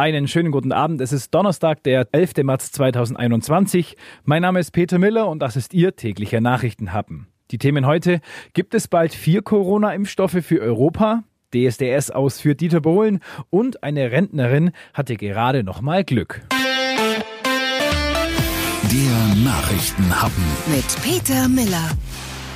Einen schönen guten Abend. Es ist Donnerstag, der 11. März 2021. Mein Name ist Peter Miller und das ist Ihr täglicher Nachrichtenhappen. Die Themen heute. Gibt es bald vier Corona-Impfstoffe für Europa? DSDS ausführt Dieter Bohlen und eine Rentnerin hatte gerade noch mal Glück. Der Nachrichtenhappen mit Peter Miller.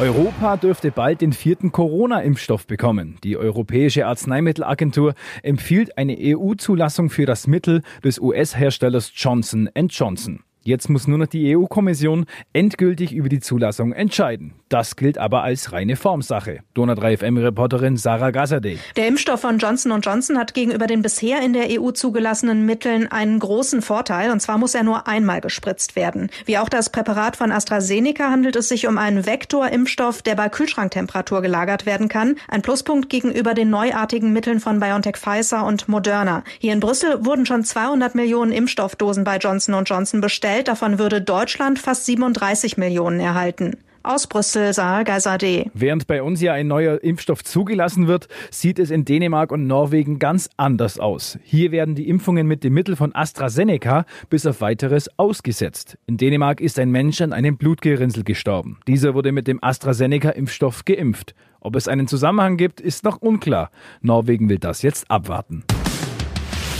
Europa dürfte bald den vierten Corona-Impfstoff bekommen. Die Europäische Arzneimittelagentur empfiehlt eine EU-Zulassung für das Mittel des US-Herstellers Johnson Johnson. Jetzt muss nur noch die EU-Kommission endgültig über die Zulassung entscheiden. Das gilt aber als reine Formsache. Donau 3 FM-Reporterin Sarah Gasserde. Der Impfstoff von Johnson Johnson hat gegenüber den bisher in der EU zugelassenen Mitteln einen großen Vorteil, und zwar muss er nur einmal gespritzt werden. Wie auch das Präparat von AstraZeneca handelt es sich um einen Vektorimpfstoff, der bei Kühlschranktemperatur gelagert werden kann. Ein Pluspunkt gegenüber den neuartigen Mitteln von BioNTech Pfizer und Moderna. Hier in Brüssel wurden schon 200 Millionen Impfstoffdosen bei Johnson Johnson bestellt bestellt. Davon würde Deutschland fast 37 Millionen erhalten. Aus Brüssel, Sarah Gazadeh. Während bei uns ja ein neuer Impfstoff zugelassen wird, sieht es in Dänemark und Norwegen ganz anders aus. Hier werden die Impfungen mit dem Mittel von AstraZeneca bis auf weiteres ausgesetzt. In Dänemark ist ein Mensch an einem Blutgerinnsel gestorben. Dieser wurde mit dem AstraZeneca-Impfstoff geimpft. Ob es einen Zusammenhang gibt, ist noch unklar. Norwegen will das jetzt abwarten.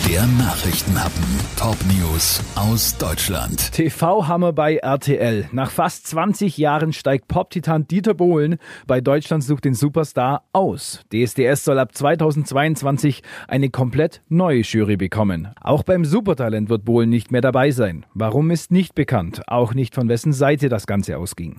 Der Nachrichtenhappen. Top News aus Deutschland. TV-Hammer bei RTL. Nach fast 20 Jahren steigt Pop-Titan Dieter Bohlen bei Deutschland sucht den Superstar aus. DSDS soll ab 2022 eine komplett neue Jury bekommen. Auch beim Supertalent wird Bohlen nicht mehr dabei sein. Warum ist nicht bekannt. Auch nicht von wessen Seite das Ganze ausging.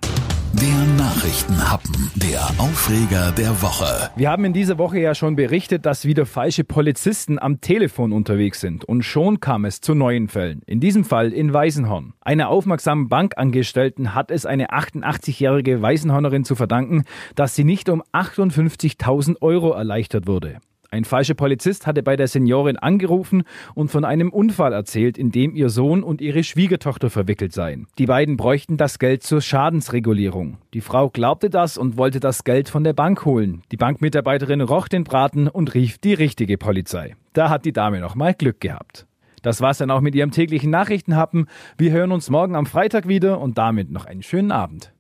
Der Nachrichtenhappen, der Aufreger der Woche. Wir haben in dieser Woche ja schon berichtet, dass wieder falsche Polizisten am Telefon unterwegs sind. Und schon kam es zu neuen Fällen. In diesem Fall in Weißenhorn. Einer aufmerksamen Bankangestellten hat es eine 88-jährige Weißenhornerin zu verdanken, dass sie nicht um 58.000 Euro erleichtert wurde. Ein falscher Polizist hatte bei der Seniorin angerufen und von einem Unfall erzählt, in dem ihr Sohn und ihre Schwiegertochter verwickelt seien. Die beiden bräuchten das Geld zur Schadensregulierung. Die Frau glaubte das und wollte das Geld von der Bank holen. Die Bankmitarbeiterin roch den Braten und rief die richtige Polizei. Da hat die Dame noch mal Glück gehabt. Das war's dann auch mit ihrem täglichen Nachrichtenhappen. Wir hören uns morgen am Freitag wieder und damit noch einen schönen Abend.